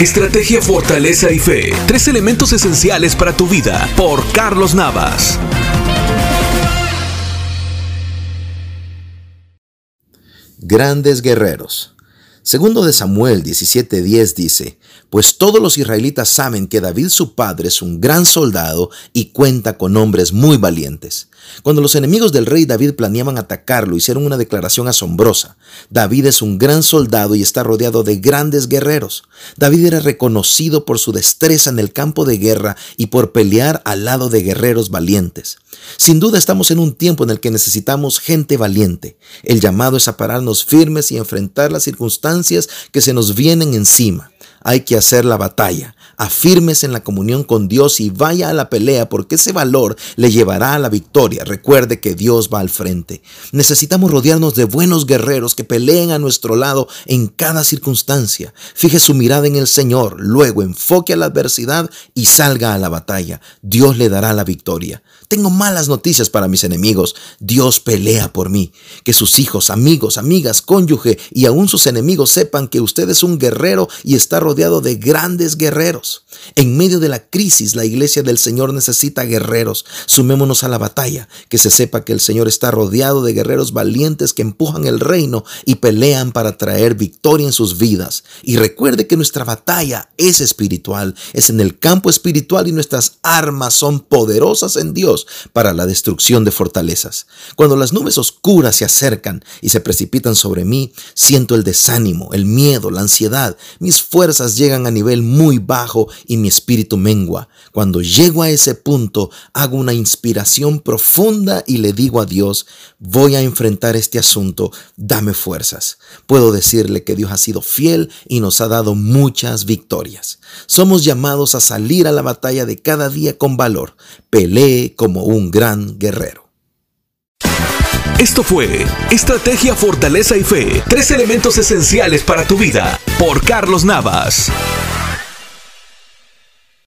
Estrategia, fortaleza y fe. Tres elementos esenciales para tu vida. Por Carlos Navas. Grandes guerreros. Segundo de Samuel 17:10 dice, Pues todos los israelitas saben que David su padre es un gran soldado y cuenta con hombres muy valientes. Cuando los enemigos del rey David planeaban atacarlo, hicieron una declaración asombrosa. David es un gran soldado y está rodeado de grandes guerreros. David era reconocido por su destreza en el campo de guerra y por pelear al lado de guerreros valientes. Sin duda estamos en un tiempo en el que necesitamos gente valiente. El llamado es a pararnos firmes y enfrentar las circunstancias que se nos vienen encima. Hay que hacer la batalla afirmes en la comunión con Dios y vaya a la pelea porque ese valor le llevará a la victoria. Recuerde que Dios va al frente. Necesitamos rodearnos de buenos guerreros que peleen a nuestro lado en cada circunstancia. Fije su mirada en el Señor, luego enfoque a la adversidad y salga a la batalla. Dios le dará la victoria. Tengo malas noticias para mis enemigos. Dios pelea por mí. Que sus hijos, amigos, amigas, cónyuge y aún sus enemigos sepan que usted es un guerrero y está rodeado de grandes guerreros. En medio de la crisis, la iglesia del Señor necesita guerreros. Sumémonos a la batalla. Que se sepa que el Señor está rodeado de guerreros valientes que empujan el reino y pelean para traer victoria en sus vidas. Y recuerde que nuestra batalla es espiritual, es en el campo espiritual y nuestras armas son poderosas en Dios para la destrucción de fortalezas. Cuando las nubes oscuras se acercan y se precipitan sobre mí, siento el desánimo, el miedo, la ansiedad. Mis llegan a nivel muy bajo y mi espíritu mengua. Cuando llego a ese punto, hago una inspiración profunda y le digo a Dios, voy a enfrentar este asunto, dame fuerzas. Puedo decirle que Dios ha sido fiel y nos ha dado muchas victorias. Somos llamados a salir a la batalla de cada día con valor. Pelee como un gran guerrero. Esto fue Estrategia, Fortaleza y Fe, tres elementos esenciales para tu vida, por Carlos Navas.